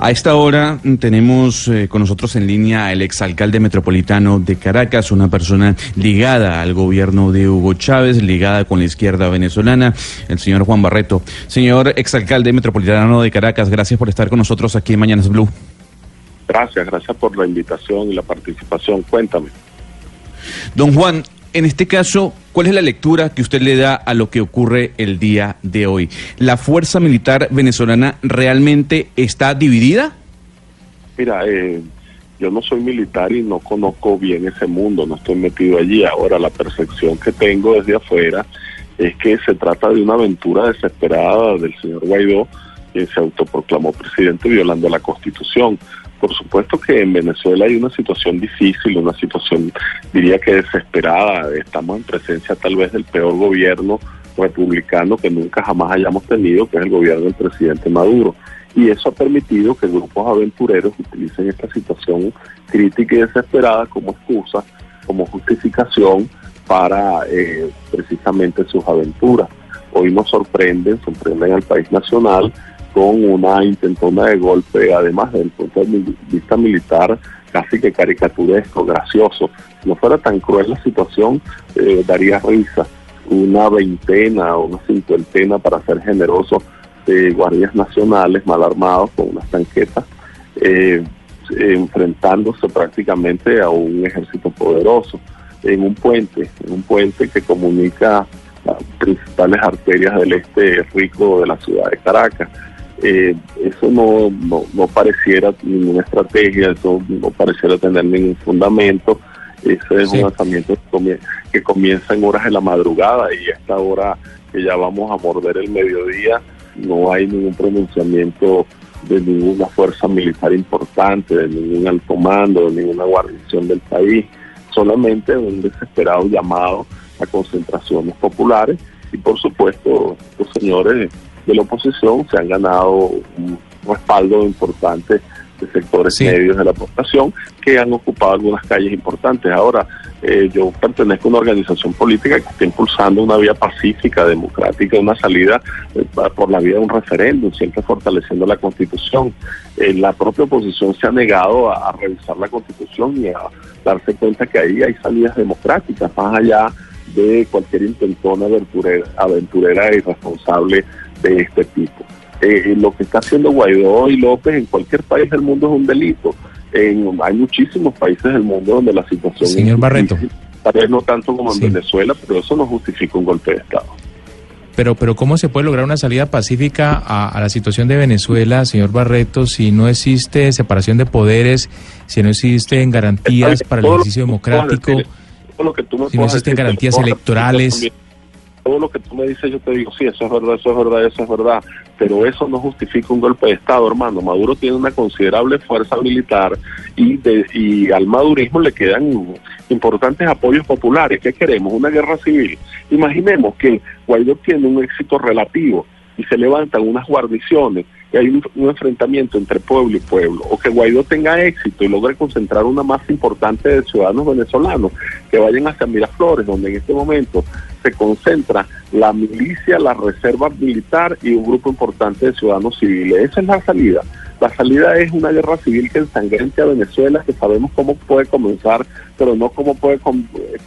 A esta hora tenemos eh, con nosotros en línea el exalcalde metropolitano de Caracas, una persona ligada al gobierno de Hugo Chávez, ligada con la izquierda venezolana, el señor Juan Barreto. Señor exalcalde metropolitano de Caracas, gracias por estar con nosotros aquí en Mañanas Blue. Gracias, gracias por la invitación y la participación. Cuéntame. Don Juan, en este caso, ¿cuál es la lectura que usted le da a lo que ocurre el día de hoy? ¿La fuerza militar venezolana realmente está dividida? Mira, eh, yo no soy militar y no conozco bien ese mundo, no estoy metido allí. Ahora, la percepción que tengo desde afuera es que se trata de una aventura desesperada del señor Guaidó, quien se autoproclamó presidente violando la Constitución. Por supuesto que en Venezuela hay una situación difícil, una situación diría que desesperada. Estamos en presencia tal vez del peor gobierno republicano que nunca jamás hayamos tenido, que es el gobierno del presidente Maduro. Y eso ha permitido que grupos aventureros utilicen esta situación crítica y desesperada como excusa, como justificación para eh, precisamente sus aventuras. Hoy nos sorprenden, sorprenden al país nacional con una intentona de golpe, además del punto de vista militar, casi que caricaturesco, gracioso. Si no fuera tan cruel la situación, eh, daría risa. Una veintena o una cincuentena, para ser generoso, de guardias nacionales mal armados con unas tanquetas, eh, enfrentándose prácticamente a un ejército poderoso en un puente, en un puente que comunica las principales arterias del este rico de la ciudad de Caracas. Eh, eso no, no, pareciera ninguna estrategia, eso no pareciera tener ningún fundamento. Ese es un lanzamiento que comienza en horas de la madrugada y a esta hora que ya vamos a morder el mediodía, no hay ningún pronunciamiento de ninguna fuerza militar importante, de ningún alto mando, de ninguna guarnición del país, solamente un desesperado llamado a concentraciones populares. Y por supuesto los señores de la oposición se han ganado un respaldo importante de sectores medios de la población que han ocupado algunas calles importantes. Ahora, eh, yo pertenezco a una organización política que está impulsando una vía pacífica, democrática, una salida eh, por la vía de un referéndum, siempre fortaleciendo la Constitución. Eh, la propia oposición se ha negado a, revisar la Constitución y a darse cuenta que ahí hay salidas democráticas, más allá de cualquier intentona aventurera, aventurera e irresponsable de este tipo. Eh, lo que está haciendo Guaidó y López en cualquier país del mundo es un delito. En, hay muchísimos países del mundo donde la situación Señor Barreto. tal vez no tanto como en Venezuela, pero eso no justifica un golpe de Estado. Pero, pero ¿cómo se puede lograr una salida pacífica a, la situación de Venezuela, señor Barreto, si no existe separación de poderes, si no existen garantías para el ejercicio democrático, si no existen garantías electorales? Todo lo que tú me dices, yo te digo, sí, eso es verdad, eso es verdad, eso es verdad, pero eso no justifica un golpe de Estado, hermano. Maduro tiene una considerable fuerza militar y, de, y al madurismo le quedan importantes apoyos populares. ¿Qué queremos? Una guerra civil. Imaginemos que Guaidó tiene un éxito relativo y se levantan unas guarniciones y hay un, enfrentamiento entre pueblo y pueblo, o que Guaidó tenga éxito y logre concentrar una masa importante de ciudadanos venezolanos que vayan hacia Miraflores, donde en este momento se concentra la milicia, la reserva militar y un grupo importante de ciudadanos civiles. Esa es la salida. La salida es una guerra civil que ensangrente a Venezuela, que sabemos cómo puede comenzar, pero no cómo puede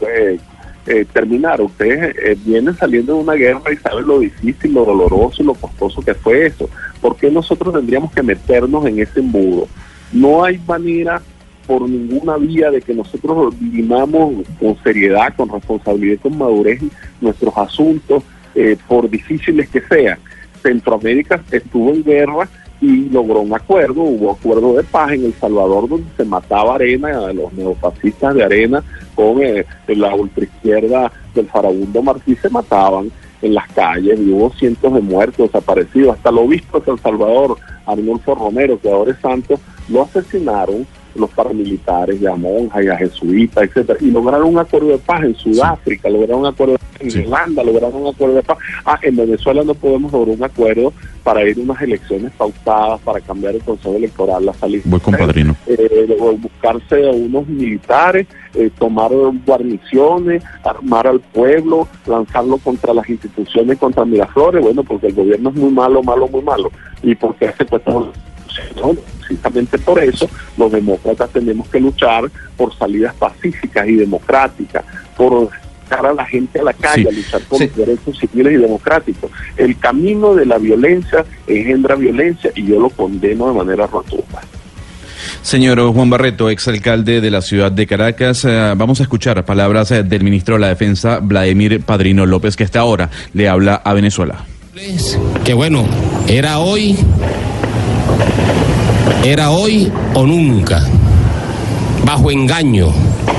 eh, eh, terminar. Ustedes eh, vienen saliendo de una guerra y saben lo difícil, lo doloroso y lo costoso que fue eso. ¿Por qué nosotros tendríamos que meternos en ese embudo? No hay manera por ninguna vía de que nosotros vivamos con seriedad, con responsabilidad, con madurez nuestros asuntos, eh, por difíciles que sean. Centroamérica estuvo en guerra y logró un acuerdo, hubo acuerdo de paz en El Salvador donde se mataba Arena, los neofascistas de Arena con eh, la ultraizquierda del farabundo Martí se mataban en las calles y hubo cientos de muertos, desaparecidos, hasta lo obispo de El Salvador, Arnulfo Romero, que ahora es santo, lo asesinaron los paramilitares, y a monjas y a jesuitas, etcétera, y lograron un acuerdo de paz en Sudáfrica, lograron un acuerdo de paz en Irlanda, lograron un acuerdo de paz. Ah, en Venezuela no podemos lograr un acuerdo para ir a unas elecciones pautadas, para cambiar el consejo electoral, la salida. Voy compadrino. Eh, buscarse a unos militares, eh, tomar guarniciones, armar al pueblo, lanzarlo contra las instituciones, contra Miraflores, bueno, porque el gobierno es muy malo, malo, muy malo, y porque hace pues precisamente por eso los demócratas tenemos que luchar por salidas pacíficas y democráticas, por sacar a la gente a la calle, a luchar por los derechos civiles y democráticos. El camino de la violencia engendra violencia y yo lo condeno de manera rotunda. Señor Juan Barreto, exalcalde de la ciudad de Caracas, eh, vamos a escuchar palabras eh, del ministro de la Defensa, Vladimir Padrino López, que hasta ahora le habla a Venezuela. Que bueno, era hoy, era hoy o nunca, bajo engaño,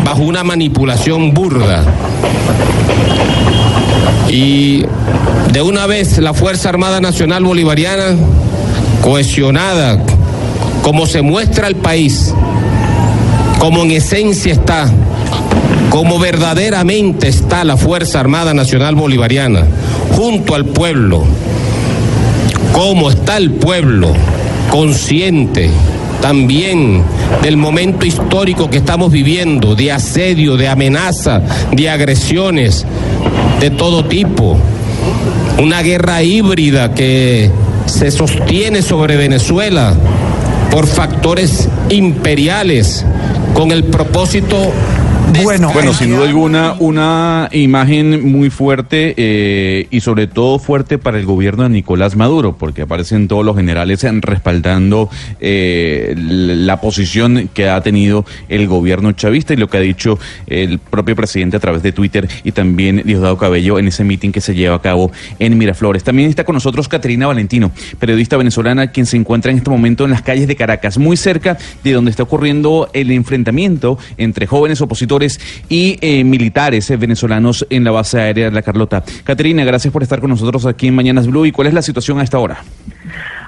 bajo una manipulación burda. Y de una vez la Fuerza Armada Nacional Bolivariana, cohesionada, como se muestra el país, como en esencia está, como verdaderamente está la Fuerza Armada Nacional Bolivariana, junto al pueblo, como está el pueblo, consciente también del momento histórico que estamos viviendo, de asedio, de amenaza, de agresiones de todo tipo, una guerra híbrida que se sostiene sobre Venezuela por factores imperiales con el propósito bueno, bueno, sin duda alguna, una imagen muy fuerte eh, y sobre todo fuerte para el gobierno de Nicolás Maduro, porque aparecen todos los generales respaldando eh, la posición que ha tenido el gobierno chavista y lo que ha dicho el propio presidente a través de Twitter y también Diosdado Cabello en ese mitin que se lleva a cabo en Miraflores. También está con nosotros Caterina Valentino, periodista venezolana, quien se encuentra en este momento en las calles de Caracas, muy cerca de donde está ocurriendo el enfrentamiento entre jóvenes opositores y eh, militares eh, venezolanos en la base aérea de La Carlota. Caterina, gracias por estar con nosotros aquí en Mañanas Blue. ¿Y cuál es la situación a esta hora?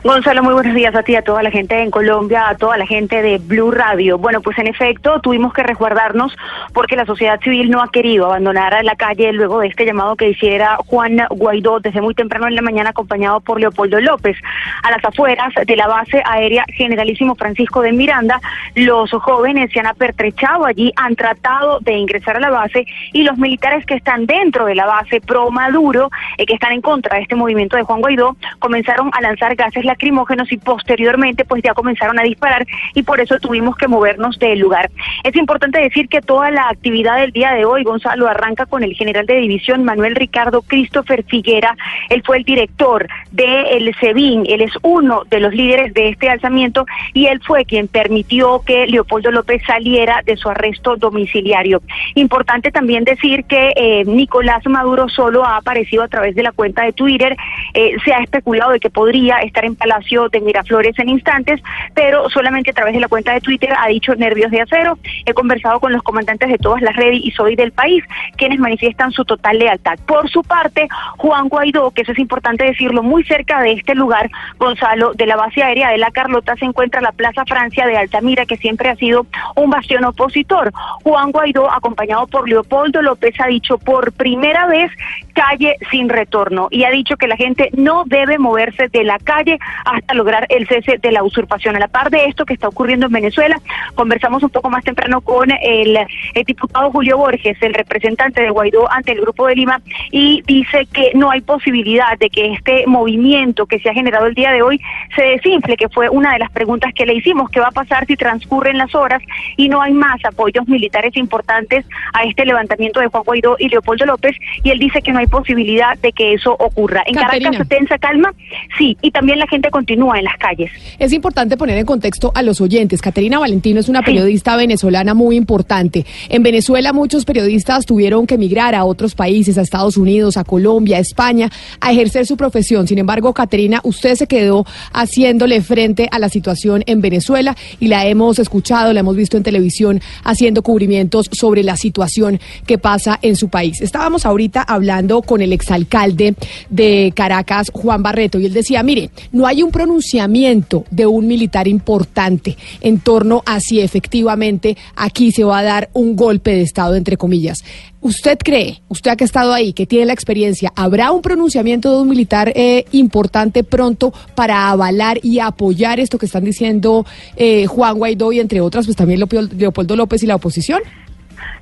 Gonzalo, muy buenos días a ti, a toda la gente en Colombia, a toda la gente de Blue Radio. Bueno, pues en efecto tuvimos que resguardarnos porque la sociedad civil no ha querido abandonar la calle luego de este llamado que hiciera Juan Guaidó desde muy temprano en la mañana acompañado por Leopoldo López. A las afueras de la base aérea Generalísimo Francisco de Miranda, los jóvenes se han apertrechado allí, han tratado de ingresar a la base y los militares que están dentro de la base pro Maduro, eh, que están en contra de este movimiento de Juan Guaidó, comenzaron a lanzar gases lacrimógenos y posteriormente pues ya comenzaron a disparar y por eso tuvimos que movernos del lugar. Es importante decir que toda la actividad del día de hoy, Gonzalo, arranca con el general de división Manuel Ricardo Christopher Figuera. Él fue el director del de SEBIN, él es uno de los líderes de este alzamiento y él fue quien permitió que Leopoldo López saliera de su arresto domiciliario. Importante también decir que eh, Nicolás Maduro solo ha aparecido a través de la cuenta de Twitter. Eh, se ha especulado de que podría estar en Palacio de Miraflores en instantes, pero solamente a través de la cuenta de Twitter ha dicho nervios de acero. He conversado con los comandantes de todas las redes y soy del país, quienes manifiestan su total lealtad. Por su parte, Juan Guaidó, que eso es importante decirlo, muy cerca de este lugar, Gonzalo, de la base aérea de La Carlota, se encuentra la Plaza Francia de Altamira, que siempre ha sido un bastión opositor. Juan Guaidó, acompañado por Leopoldo López, ha dicho por primera vez calle sin retorno y ha dicho que la gente no debe moverse de la calle hasta lograr el cese de la usurpación. A la par de esto que está ocurriendo en Venezuela, conversamos un poco más temprano con el, diputado Julio Borges, el representante de Guaidó ante el Grupo de Lima, y dice que no hay posibilidad de que este movimiento que se ha generado el día de hoy se desinfle, que fue una de las preguntas que le hicimos, qué va a pasar si transcurren las horas y no hay más apoyos militares importantes a este levantamiento de Juan Guaidó y Leopoldo López, y él dice que no hay posibilidad de que eso ocurra. En Caracas se tensa calma, sí, y también la gente continúa en las calles. Es importante poner en contexto a los oyentes. Caterina Valentino es una periodista venezolana muy importante. En Venezuela muchos periodistas tuvieron que emigrar a otros países, a Estados Unidos, a Colombia, a España, a ejercer su profesión. Sin embargo, Caterina, usted se quedó haciéndole frente a la situación en Venezuela y la hemos escuchado, la hemos visto en televisión haciendo cubrimientos sobre la situación que pasa en su país. Estábamos ahorita hablando con el exalcalde de Caracas, Juan Barreto, y él decía, mire, no hay un pronunciamiento de un militar importante en torno a si efectivamente aquí se va a dar un golpe de Estado, entre comillas. ¿Usted cree, usted que ha estado ahí, que tiene la experiencia, habrá un pronunciamiento de un militar eh, importante pronto para avalar y apoyar esto que están diciendo eh, Juan Guaidó y entre otras, pues también Leopoldo López y la oposición?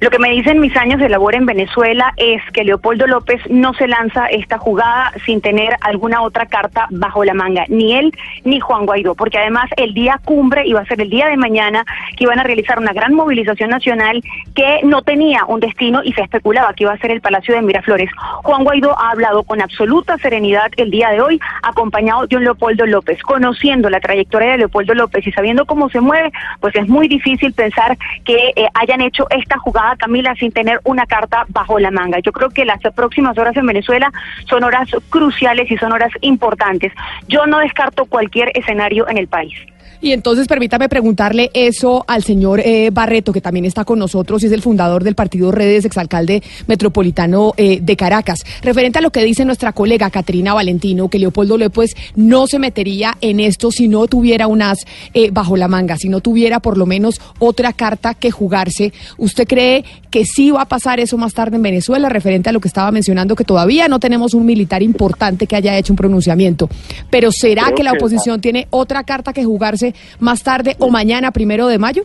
Lo que me dicen mis años de labor en Venezuela es que Leopoldo López no se lanza esta jugada sin tener alguna otra carta bajo la manga, ni él ni Juan Guaidó, porque además el día cumbre iba a ser el día de mañana que iban a realizar una gran movilización nacional que no tenía un destino y se especulaba que iba a ser el Palacio de Miraflores. Juan Guaidó ha hablado con absoluta serenidad el día de hoy, acompañado de un Leopoldo López. Conociendo la trayectoria de Leopoldo López y sabiendo cómo se mueve, pues es muy difícil pensar que eh, hayan hecho esta jugada, Camila, sin tener una carta bajo la manga. Yo creo que las próximas horas en Venezuela son horas cruciales y son horas importantes. Yo no descarto cualquier escenario en el país. Y entonces permítame preguntarle eso al señor eh, Barreto, que también está con nosotros y es el fundador del partido Redes, exalcalde metropolitano eh, de Caracas. Referente a lo que dice nuestra colega Caterina Valentino, que Leopoldo López no se metería en esto si no tuviera unas eh, bajo la manga, si no tuviera por lo menos otra carta que jugarse. ¿Usted cree que sí va a pasar eso más tarde en Venezuela, referente a lo que estaba mencionando, que todavía no tenemos un militar importante que haya hecho un pronunciamiento? Pero ¿será que la oposición tiene otra carta que jugarse? Más tarde o mañana, primero de mayo?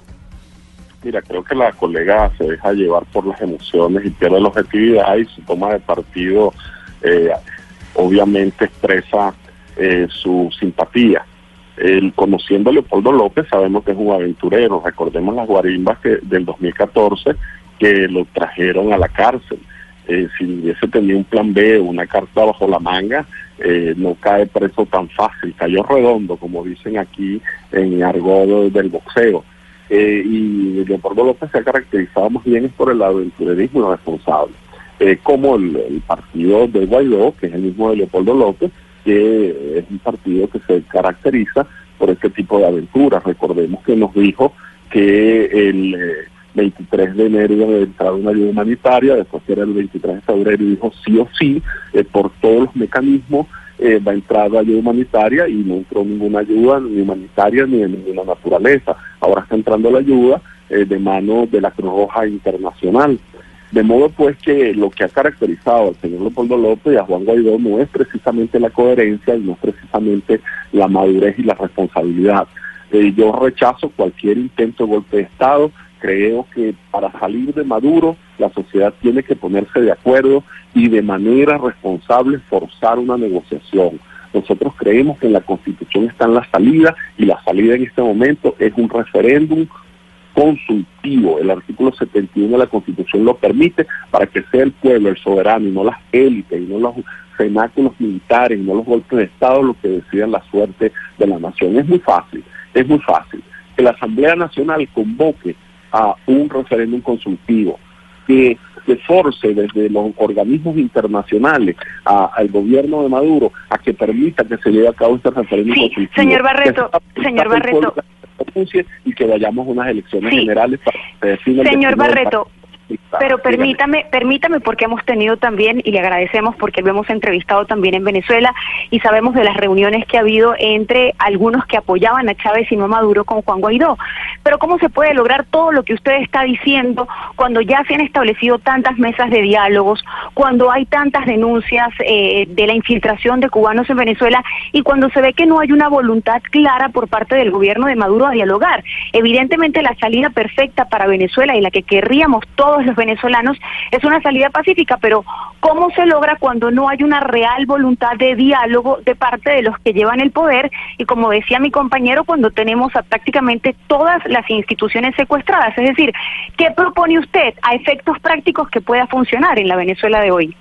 Mira, creo que la colega se deja llevar por las emociones y pierde la objetividad y su toma de partido eh, obviamente expresa eh, su simpatía. El, conociendo a Leopoldo López, sabemos que es un aventurero. Recordemos las guarimbas que, del 2014 que lo trajeron a la cárcel. Eh, si hubiese tenido un plan B, una carta bajo la manga, eh, no cae preso tan fácil, cayó redondo, como dicen aquí en argot del boxeo. Eh, y Leopoldo López se ha caracterizado más bien por el aventurerismo responsable, eh, como el, partido de Guaidó, que es el mismo de Leopoldo López, que es un partido que se caracteriza por este tipo de aventuras. Recordemos que nos dijo que el 23 de enero iba a entrar una ayuda humanitaria, después que era el 23 de febrero y dijo sí o sí, eh, por todos los mecanismos eh, va a entrar la ayuda humanitaria y no entró ninguna ayuda ni humanitaria ni de ninguna naturaleza. Ahora está entrando la ayuda eh, de mano de la Cruz Roja Internacional. De modo pues que lo que ha caracterizado al señor Leopoldo López y a Juan Guaidó no es precisamente la coherencia y no es precisamente la madurez y la responsabilidad. yo rechazo cualquier intento de golpe de Estado, Creo que para salir de Maduro la sociedad tiene que ponerse de acuerdo y de manera responsable forzar una negociación. Nosotros creemos que en la Constitución está en la salida y la salida en este momento es un referéndum consultivo. El artículo 71 de la Constitución lo permite para que sea el pueblo, el soberano, y no las élites, y no los cenáculos militares, y no los golpes de Estado lo que decidan la suerte de la nación. Es muy fácil, es muy fácil. Que la Asamblea Nacional convoque a un referéndum consultivo, que se force desde los organismos internacionales al gobierno de Maduro a que permita que se lleve a cabo este referéndum consultivo. Señor Barreto, señor Barreto. Y que vayamos a unas elecciones generales para Señor Barreto, pero permítame, permítame porque hemos tenido también, y le agradecemos porque lo hemos entrevistado también en Venezuela y sabemos de las reuniones que ha habido entre algunos que apoyaban a Chávez y no a Maduro con Juan Guaidó. Pero ¿cómo se puede lograr todo lo que usted está diciendo cuando ya se han establecido tantas mesas de diálogos, cuando hay tantas denuncias eh, de la infiltración de cubanos en Venezuela y cuando se ve que no hay una voluntad clara por parte del gobierno de Maduro a dialogar? Evidentemente la salida perfecta para Venezuela y la que querríamos todos los venezolanos, es una salida pacífica, pero ¿cómo se logra cuando no hay una real voluntad de diálogo de parte de los que llevan el poder? Y como decía mi compañero, cuando tenemos a prácticamente todas las instituciones secuestradas. Es decir, ¿qué propone usted a efectos prácticos que pueda funcionar en la Venezuela de hoy?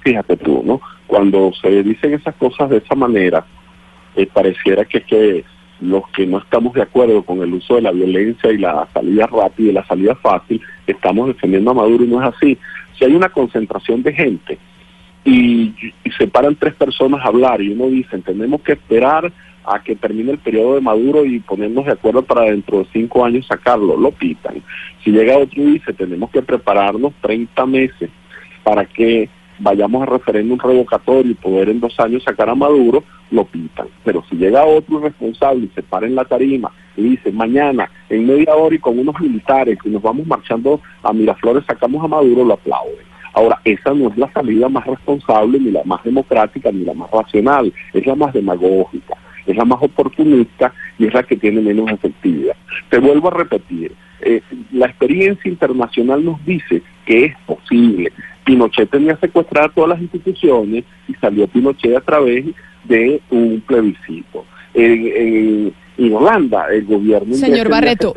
Fíjate tú, ¿no? Cuando se dicen esas cosas de esa manera, eh, pareciera que, que los que no estamos de acuerdo con el uso de la violencia y la salida rápida y la salida fácil, estamos defendiendo a Maduro y no es así. Si hay una concentración de gente y, se paran tres personas a hablar y uno dice, tenemos que esperar a que termine el periodo de Maduro y ponernos de acuerdo para dentro de cinco años sacarlo, lo pitan. Si llega otro y dice, tenemos que prepararnos 30 meses para que vayamos a referéndum revocatorio y poder en dos años sacar a Maduro, lo pintan. Pero si llega otro responsable y se para en la tarima y dice, mañana, en media hora y con unos militares y nos vamos marchando a Miraflores, sacamos a Maduro, lo aplauden. Ahora, esa no es la salida más responsable, ni la más democrática, ni la más racional, es la más demagógica. es la más oportunista y es la que tiene menos efectividad. Te vuelvo a repetir, eh, la experiencia internacional nos dice que es posible. Pinochet tenía secuestradas todas las instituciones y salió Pinochet a través de un plebiscito. En, Holanda el gobierno Señor Barreto.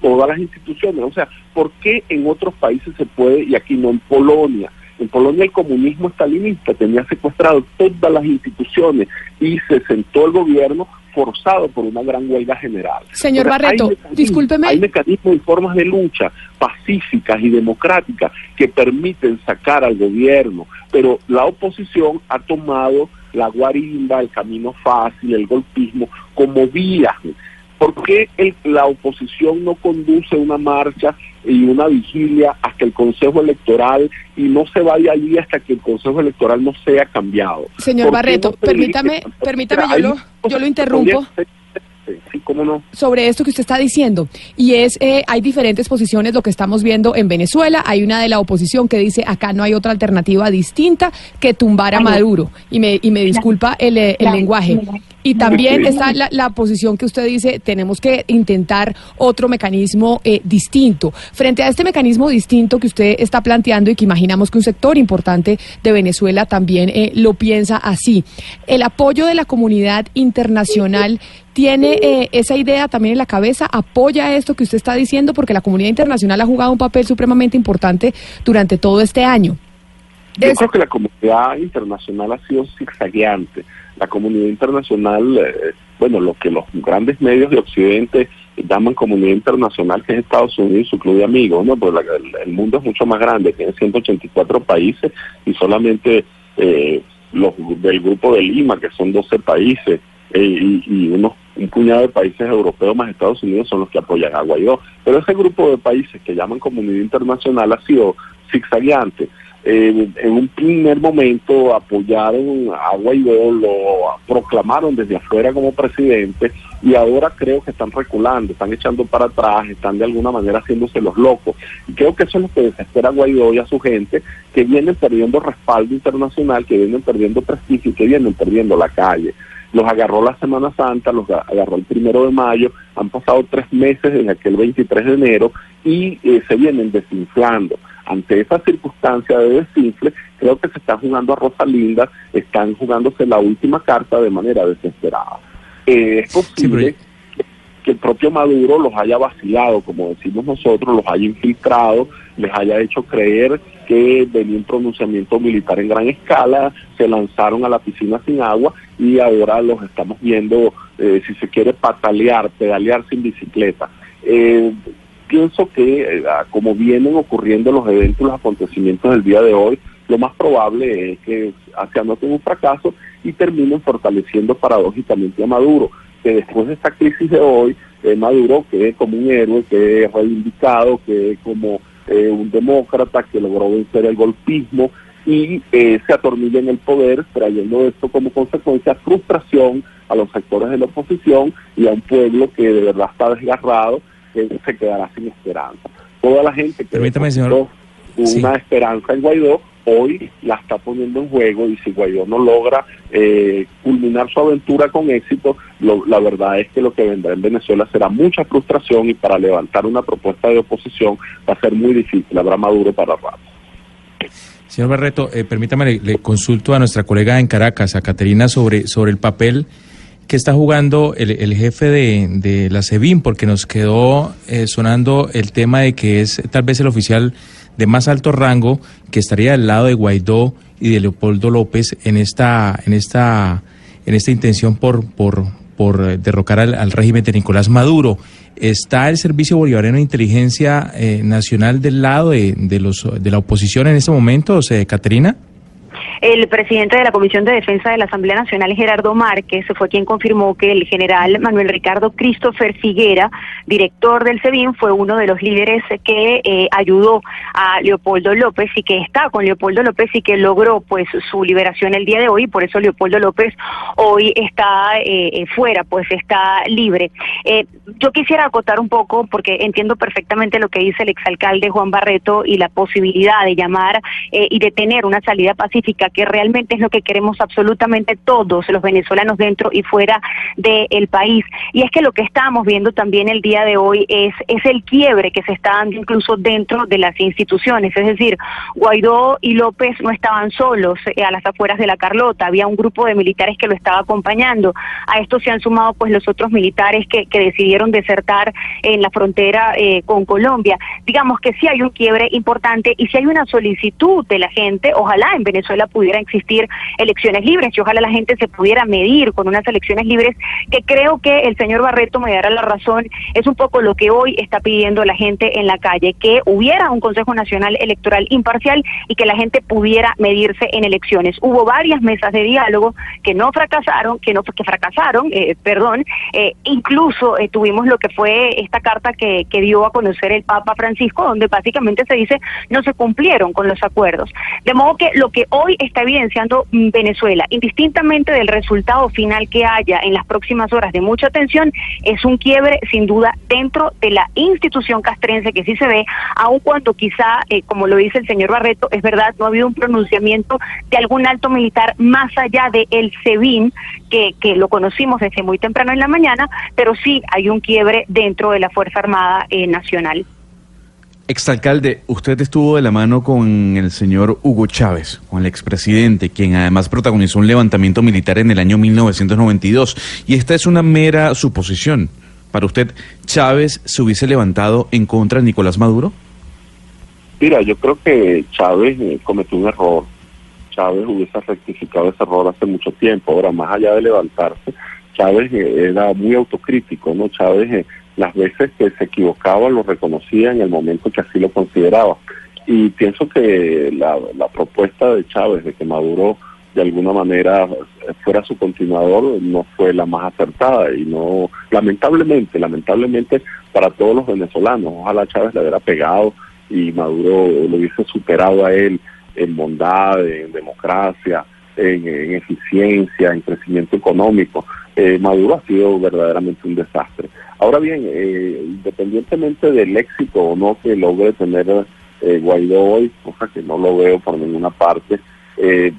todas las instituciones. O sea, ¿por qué en otros países se puede y aquí no en Polonia? En Polonia el comunismo estalinista tenía secuestrado todas las instituciones y se sentó el gobierno forzado por una gran huelga general. Señor Barreto, discúlpeme. Hay mecanismos y formas de lucha pacíficas y democráticas que permiten sacar al gobierno, pero la oposición ha tomado la guarimba, el camino fácil, el golpismo como vía ¿Por qué la oposición no conduce una marcha y una vigilia hasta el Consejo Electoral y no se vaya allí hasta que el Consejo Electoral no sea cambiado? Señor Barreto, permítame, permítame, yo lo, yo lo interrumpo. Sí, cómo no. Sobre esto que usted está diciendo. Y es, eh, hay diferentes posiciones, lo que estamos viendo en Venezuela. Hay una de la oposición que dice, acá no hay otra alternativa distinta que tumbar a Maduro. Y me, y me disculpa el, eh, el lenguaje. Y también está la, posición que usted dice, tenemos que intentar otro mecanismo eh, distinto. Frente a este mecanismo distinto que usted está planteando y que imaginamos que un sector importante de Venezuela también eh, lo piensa así, el apoyo de la comunidad internacional tiene eh, esa idea también en la cabeza, apoya esto que usted está diciendo, porque la comunidad internacional ha jugado un papel supremamente importante durante todo este año. Yo creo que la comunidad internacional ha sido zigzagueante la comunidad internacional, eh, bueno, lo que los grandes medios de Occidente llaman comunidad internacional, que es Estados Unidos su club de amigos, ¿no? Pues el, mundo es mucho más grande, tiene 184 países y solamente eh, los del grupo de Lima, que son 12 países, eh, y, y unos un puñado de países europeos más Estados Unidos son los que apoyan a Guaidó. Pero ese grupo de países que llaman comunidad internacional ha sido zigzagueante. Eh, en un primer momento apoyaron a Guaidó, lo proclamaron desde afuera como presidente y ahora creo que están reculando, están echando para atrás, están de alguna manera haciéndose los locos. Y creo que eso es lo que desespera a Guaidó y a su gente, que vienen perdiendo respaldo internacional, que vienen perdiendo prestigio, que vienen perdiendo la calle. Los agarró la Semana Santa, los agarró el primero de mayo, han pasado tres meses desde aquel 23 de enero y eh, se vienen desinflando ante esa circunstancia de desinfle, creo que se está jugando a Rosalinda, están jugándose la última carta de manera desesperada. Eh, es posible que el propio Maduro los haya vacilado, como decimos nosotros, los haya infiltrado, les haya hecho creer que venía un pronunciamiento militar en gran escala, se lanzaron a la piscina sin agua y ahora los estamos viendo, eh, si se quiere, patalear, pedalear sin bicicleta. Eh, pienso que eh, como vienen ocurriendo los eventos, los acontecimientos del día de hoy, lo más probable es que se anoten un fracaso y terminen fortaleciendo paradójicamente a Maduro, que después de esta crisis de hoy, eh, Maduro quede como un héroe, que es reivindicado, que como eh, un demócrata que logró vencer el golpismo y se atornilla en el poder, trayendo esto como consecuencia frustración a los sectores de la oposición y a un pueblo que de verdad está desgarrado se quedará sin esperanza. Toda la gente que Permítame, señor. una esperanza en Guaidó, hoy la está poniendo en juego y si Guaidó no logra eh, culminar su aventura con éxito, la verdad es que lo que vendrá en Venezuela será mucha frustración y para levantar una propuesta de oposición va a ser muy difícil, habrá Maduro para rato. Señor Barreto, eh, permítame, le, le, consulto a nuestra colega en Caracas, a Caterina, sobre, sobre el papel que está jugando el, jefe de, la SEBIN, porque nos quedó eh, sonando el tema de que es tal vez el oficial de más alto rango que estaría al lado de Guaidó y de Leopoldo López en esta, en esta, en esta intención por, por, por derrocar al, régimen de Nicolás Maduro. ¿Está el Servicio Bolivariano de Inteligencia eh, Nacional del lado de, de, los, de la oposición en este momento, o sea, Caterina? El presidente de la Comisión de Defensa de la Asamblea Nacional, Gerardo Márquez, fue quien confirmó que el general Manuel Ricardo Christopher Figuera, director del SEBIN, fue uno de los líderes que eh, ayudó a Leopoldo López y que está con Leopoldo López y que logró pues su liberación el día de hoy. Por eso Leopoldo López hoy está eh, eh, fuera, pues está libre. yo quisiera acotar un poco porque entiendo perfectamente lo que dice el exalcalde Juan Barreto y la posibilidad de llamar y de tener una salida pacífica que realmente es lo que queremos absolutamente todos los venezolanos dentro y fuera del país. Y es que lo que estamos viendo también el día de hoy es, es el quiebre que se está dando incluso dentro de las instituciones. Es decir, Guaidó y López no estaban solos eh, a las afueras de la Carlota, había un grupo de militares que lo estaba acompañando. A esto se han sumado pues los otros militares que, que decidieron desertar en la frontera eh, con Colombia. Digamos que sí hay un quiebre importante y si hay una solicitud de la gente, ojalá en Venezuela pudieran existir elecciones libres y ojalá la gente se pudiera medir con unas elecciones libres que creo que el señor Barreto me dará la razón, es un poco lo que hoy está pidiendo la gente en la calle, que hubiera un Consejo Nacional Electoral imparcial y que la gente pudiera medirse en elecciones. Hubo varias mesas de diálogo que no fracasaron, que no que fracasaron, eh, perdón, eh, incluso eh, tuvimos lo que fue esta carta que, que dio a conocer el Papa Francisco, donde básicamente se dice no se cumplieron con los acuerdos. De modo que lo que hoy está evidenciando mm, Venezuela, indistintamente del resultado final que haya en las próximas horas de mucha tensión, es un quiebre sin duda dentro de la institución castrense que sí se ve, aun cuando quizá, eh, como lo dice el señor Barreto, es verdad, no ha habido un pronunciamiento de algún alto militar más allá de el SEBIN, que, que lo conocimos desde muy temprano en la mañana, pero sí hay un quiebre dentro de la Fuerza Armada eh, Nacional. Exalcalde, usted estuvo de la mano con el señor Hugo Chávez, con el expresidente, quien además protagonizó un levantamiento militar en el año 1992. Y esta es una mera suposición. ¿Para usted, Chávez se hubiese levantado en contra de Nicolás Maduro? Mira, yo creo que Chávez eh, cometió un error. Chávez hubiese rectificado ese error hace mucho tiempo. Ahora, más allá de levantarse, Chávez eh, era muy autocrítico, ¿no? Chávez, eh, las veces que se equivocaba, lo reconocía en el momento que así lo consideraba. Y pienso que la, la propuesta de Chávez de que Maduro de alguna manera fuera su continuador no fue la más acertada y no lamentablemente lamentablemente para todos los venezolanos ojalá Chávez le hubiera pegado y Maduro lo hubiese superado a él en bondad en democracia en, en eficiencia en crecimiento económico eh, Maduro ha sido verdaderamente un desastre. Ahora bien eh, independientemente del éxito o no que logre tener eh, Guaidó hoy cosa que no lo veo por ninguna parte eh,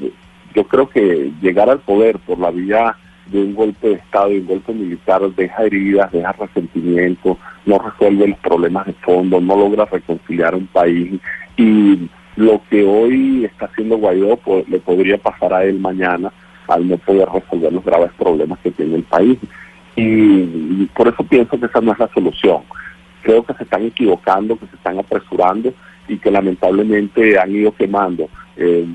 yo creo que llegar al poder por la vía de un golpe de Estado y un golpe militar deja heridas, deja resentimiento, no resuelve los problemas de fondo, no logra reconciliar un país y lo que hoy está haciendo Guaidó pues, le podría pasar a él mañana al no poder resolver los graves problemas que tiene el país. Y, por eso pienso que esa no es la solución. Creo que se están equivocando, que se están apresurando y que lamentablemente han ido quemando. Eh,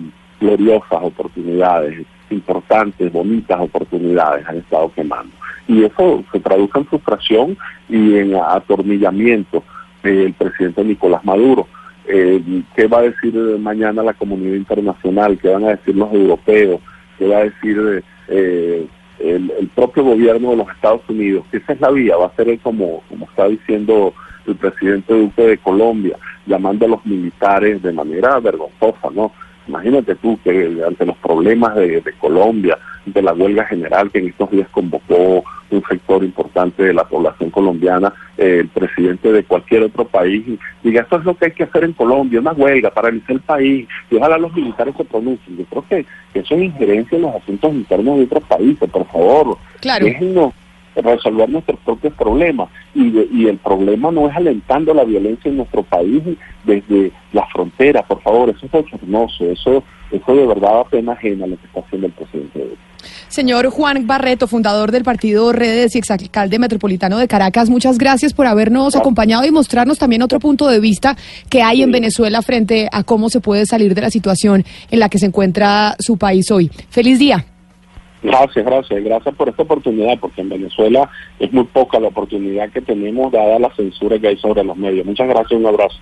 gloriosas oportunidades, importantes, bonitas oportunidades han estado quemando. Y eso se traduce en frustración y en atornillamiento del presidente Nicolás Maduro. Eh, ¿Qué va a decir mañana la comunidad internacional? ¿Qué van a decir los europeos? ¿Qué va a decir eh, el, el, propio gobierno de los Estados Unidos? Que esa es la vía, va a ser como, como está diciendo el presidente Duque de Colombia, llamando a los militares de manera vergonzosa, ¿no? Imagínate tú que ante los problemas de, de, Colombia, de la huelga general que en estos días convocó un sector importante de la población colombiana, eh, el presidente de cualquier otro país diga, esto es lo que hay que hacer en Colombia, una huelga, paralizar el país, y ojalá los militares se pronuncien. Yo creo que, que eso es injerencia en los asuntos internos de otros países, por favor. Claro. Déjenos resolver nuestros propios problemas. Y, de, y, el problema no es alentando la violencia en nuestro país desde la frontera, por favor, eso es bochornoso, eso, eso de verdad da pena ajena lo que está haciendo el presidente. Señor Juan Barreto, fundador del partido Redes y exalcalde metropolitano de Caracas, muchas gracias por habernos acompañado y mostrarnos también otro punto de vista que hay sí. en Venezuela frente a cómo se puede salir de la situación en la que se encuentra su país hoy. Feliz día. Gracias, gracias, gracias por esta oportunidad, porque en Venezuela es muy poca la oportunidad que tenemos dada la censura que hay sobre los medios. Muchas gracias, un abrazo.